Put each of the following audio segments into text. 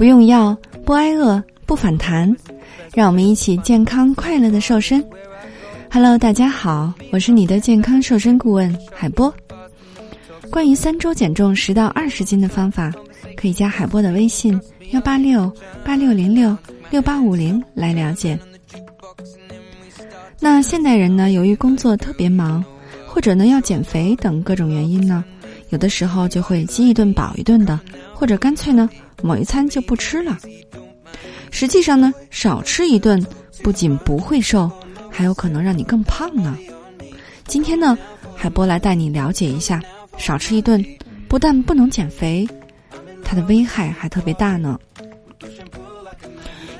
不用药，不挨饿，不反弹，让我们一起健康快乐的瘦身。Hello，大家好，我是你的健康瘦身顾问海波。关于三周减重十到二十斤的方法，可以加海波的微信幺八六八六零六六八五零来了解。那现代人呢，由于工作特别忙，或者呢要减肥等各种原因呢，有的时候就会饥一顿饱一顿的，或者干脆呢某一餐就不吃了。实际上呢，少吃一顿不仅不会瘦，还有可能让你更胖呢。今天呢，海波来带你了解一下，少吃一顿不但不能减肥，它的危害还特别大呢。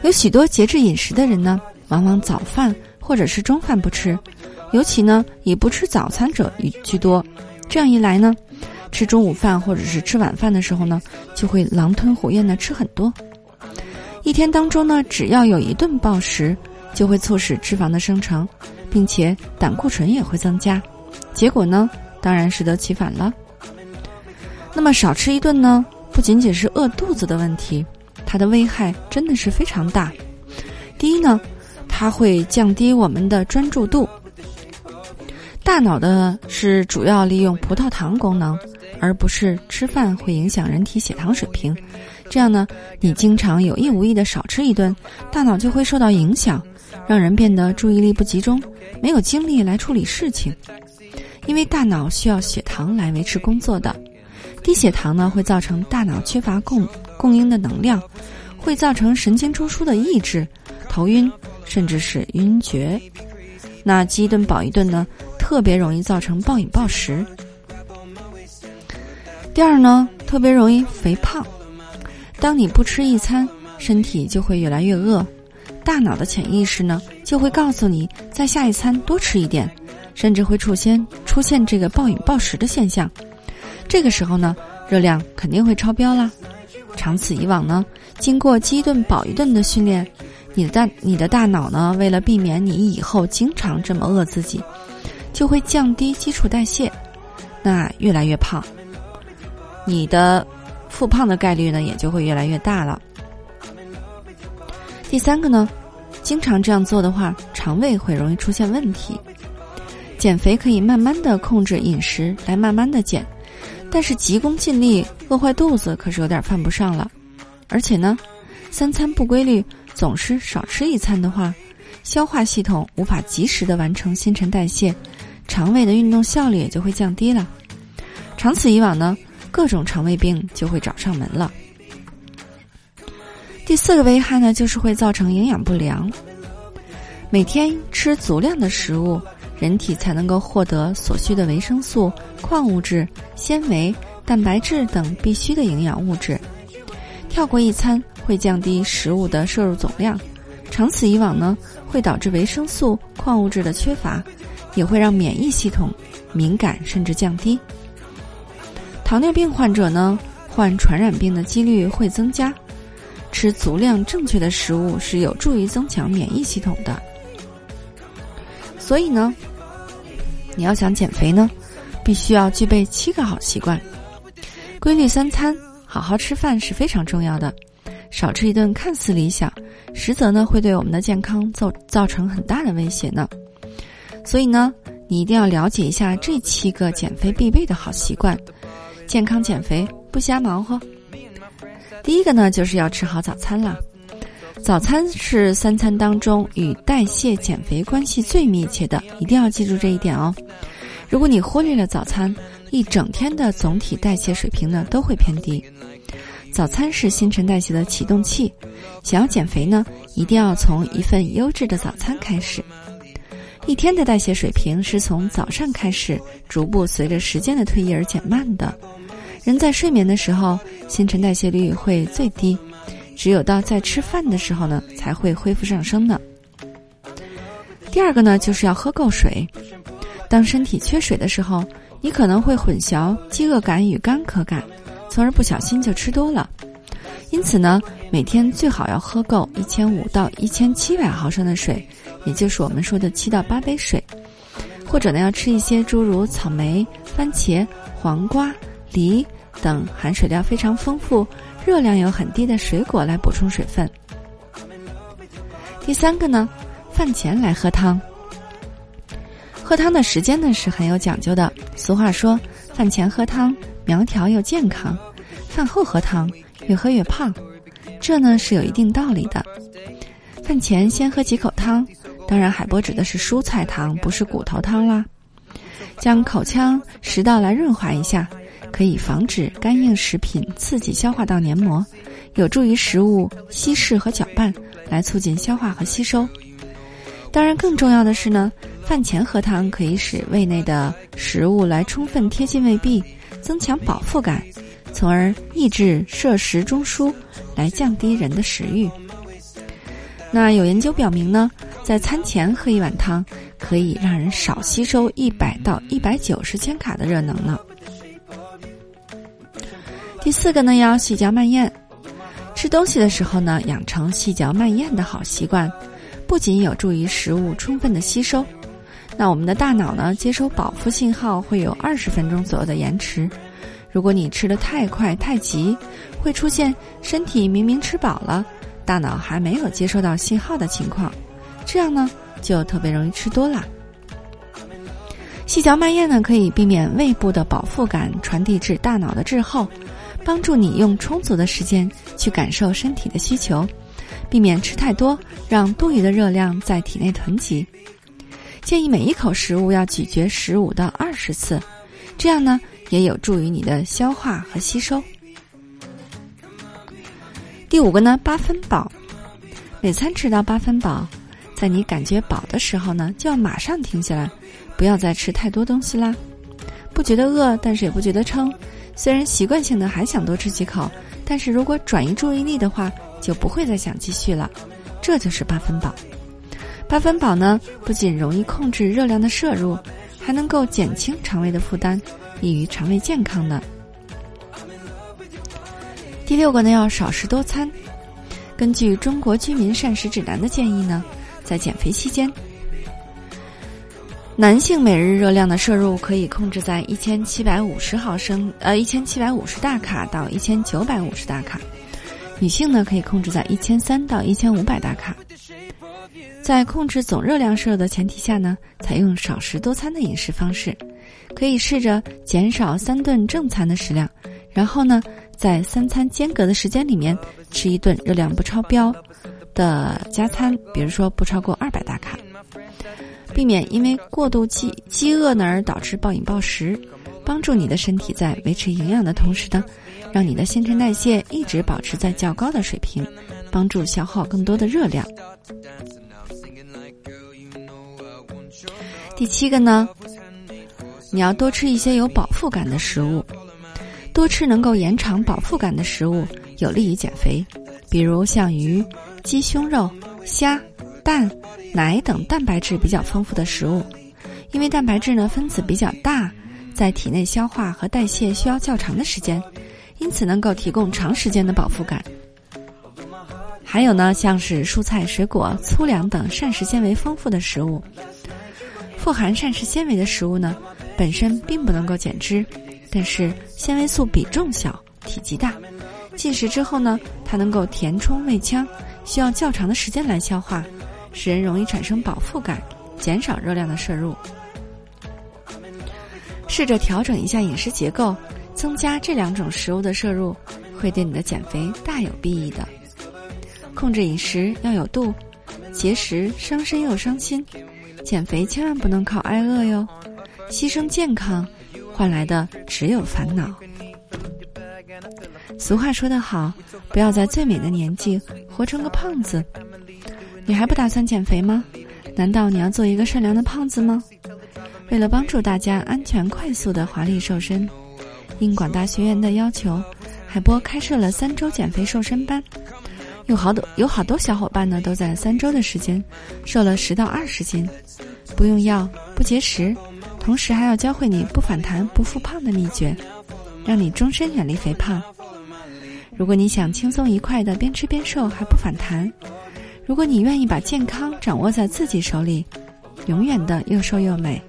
有许多节制饮食的人呢，往往早饭。或者是中饭不吃，尤其呢以不吃早餐者居多。这样一来呢，吃中午饭或者是吃晚饭的时候呢，就会狼吞虎咽的吃很多。一天当中呢，只要有一顿暴食，就会促使脂肪的生成，并且胆固醇也会增加，结果呢，当然适得其反了。那么少吃一顿呢，不仅仅是饿肚子的问题，它的危害真的是非常大。第一呢。它会降低我们的专注度。大脑的是主要利用葡萄糖功能，而不是吃饭会影响人体血糖水平。这样呢，你经常有意无意的少吃一顿，大脑就会受到影响，让人变得注意力不集中，没有精力来处理事情。因为大脑需要血糖来维持工作的，低血糖呢会造成大脑缺乏供供应的能量，会造成神经中枢的抑制，头晕。甚至是晕厥，那饥一顿饱一顿呢，特别容易造成暴饮暴食。第二呢，特别容易肥胖。当你不吃一餐，身体就会越来越饿，大脑的潜意识呢就会告诉你在下一餐多吃一点，甚至会出现出现这个暴饮暴食的现象。这个时候呢，热量肯定会超标啦。长此以往呢，经过饥一顿饱一顿的训练。你的大你的大脑呢，为了避免你以后经常这么饿自己，就会降低基础代谢，那越来越胖，你的复胖的概率呢也就会越来越大了。第三个呢，经常这样做的话，肠胃会容易出现问题。减肥可以慢慢的控制饮食来慢慢的减，但是急功近利饿坏肚子可是有点犯不上了，而且呢，三餐不规律。总是少吃一餐的话，消化系统无法及时的完成新陈代谢，肠胃的运动效率也就会降低了。长此以往呢，各种肠胃病就会找上门了。第四个危害呢，就是会造成营养不良。每天吃足量的食物，人体才能够获得所需的维生素、矿物质、纤维、蛋白质等必需的营养物质。跳过一餐。会降低食物的摄入总量，长此以往呢，会导致维生素、矿物质的缺乏，也会让免疫系统敏感甚至降低。糖尿病患者呢，患传染病的几率会增加。吃足量正确的食物是有助于增强免疫系统的。所以呢，你要想减肥呢，必须要具备七个好习惯：规律三餐，好好吃饭是非常重要的。少吃一顿看似理想，实则呢会对我们的健康造造成很大的威胁呢。所以呢，你一定要了解一下这七个减肥必备的好习惯，健康减肥不瞎忙活。第一个呢，就是要吃好早餐了。早餐是三餐当中与代谢减肥关系最密切的，一定要记住这一点哦。如果你忽略了早餐，一整天的总体代谢水平呢都会偏低。早餐是新陈代谢的启动器，想要减肥呢，一定要从一份优质的早餐开始。一天的代谢水平是从早上开始，逐步随着时间的推移而减慢的。人在睡眠的时候，新陈代谢率会最低，只有到在吃饭的时候呢，才会恢复上升的。第二个呢，就是要喝够水。当身体缺水的时候，你可能会混淆饥饿感与干渴感。从而不小心就吃多了，因此呢，每天最好要喝够一千五到一千七百毫升的水，也就是我们说的七到八杯水，或者呢，要吃一些诸如草莓、番茄、黄瓜、梨等含水量非常丰富、热量有很低的水果来补充水分。第三个呢，饭前来喝汤。喝汤的时间呢是很有讲究的。俗话说，饭前喝汤苗条又健康，饭后喝汤越喝越胖，这呢是有一定道理的。饭前先喝几口汤，当然海波指的是蔬菜汤，不是骨头汤啦。将口腔、食道来润滑一下，可以防止干硬食品刺激消化道黏膜，有助于食物稀释和搅拌，来促进消化和吸收。当然，更重要的是呢。饭前喝汤可以使胃内的食物来充分贴近胃壁，增强饱腹感，从而抑制摄食中枢，来降低人的食欲。那有研究表明呢，在餐前喝一碗汤，可以让人少吸收一百到一百九十千卡的热能呢。第四个呢，要细嚼慢咽，吃东西的时候呢，养成细嚼慢咽的好习惯，不仅有助于食物充分的吸收。那我们的大脑呢，接收饱腹信号会有二十分钟左右的延迟。如果你吃的太快太急，会出现身体明明吃饱了，大脑还没有接收到信号的情况，这样呢就特别容易吃多了。细嚼慢咽呢，可以避免胃部的饱腹感传递至大脑的滞后，帮助你用充足的时间去感受身体的需求，避免吃太多，让多余的热量在体内囤积。建议每一口食物要咀嚼十五到二十次，这样呢也有助于你的消化和吸收。第五个呢，八分饱，每餐吃到八分饱，在你感觉饱的时候呢，就要马上停下来，不要再吃太多东西啦。不觉得饿，但是也不觉得撑，虽然习惯性的还想多吃几口，但是如果转移注意力的话，就不会再想继续了。这就是八分饱。八分饱呢，不仅容易控制热量的摄入，还能够减轻肠胃的负担，利于肠胃健康呢。第六个呢，要少食多餐。根据《中国居民膳食指南》的建议呢，在减肥期间，男性每日热量的摄入可以控制在一千七百五十毫升，呃，一千七百五十大卡到一千九百五十大卡；女性呢，可以控制在一千三到一千五百大卡。在控制总热量摄入的前提下呢，采用少食多餐的饮食方式，可以试着减少三顿正餐的食量，然后呢，在三餐间隔的时间里面吃一顿热量不超标的加餐，比如说不超过二百大卡，避免因为过度饥饥饿呢而导致暴饮暴食，帮助你的身体在维持营养的同时呢，让你的新陈代谢一直保持在较高的水平，帮助消耗更多的热量。第七个呢，你要多吃一些有饱腹感的食物，多吃能够延长饱腹感的食物，有利于减肥。比如像鱼、鸡胸肉、虾、蛋、奶等蛋白质比较丰富的食物，因为蛋白质呢分子比较大，在体内消化和代谢需要较长的时间，因此能够提供长时间的饱腹感。还有呢，像是蔬菜、水果、粗粮等膳食纤维丰富的食物。富含膳食纤维的食物呢，本身并不能够减脂，但是纤维素比重小、体积大，进食之后呢，它能够填充胃腔，需要较长的时间来消化，使人容易产生饱腹感，减少热量的摄入。试着调整一下饮食结构，增加这两种食物的摄入，会对你的减肥大有裨益的。控制饮食要有度，节食伤身又伤心。减肥千万不能靠挨饿哟，牺牲健康，换来的只有烦恼。俗话说得好，不要在最美的年纪活成个胖子。你还不打算减肥吗？难道你要做一个善良的胖子吗？为了帮助大家安全快速的华丽瘦身，应广大学员的要求，海波开设了三周减肥瘦身班。有好多有好多小伙伴呢，都在三周的时间瘦了十到二十斤，不用药不节食，同时还要教会你不反弹不复胖的秘诀，让你终身远离肥胖。如果你想轻松愉快的边吃边瘦还不反弹，如果你愿意把健康掌握在自己手里，永远的又瘦又美，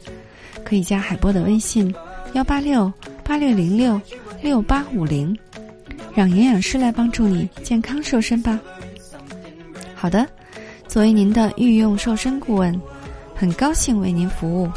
可以加海波的微信：幺八六八六零六六八五零。让营养师来帮助你健康瘦身吧。好的，作为您的御用瘦身顾问，很高兴为您服务。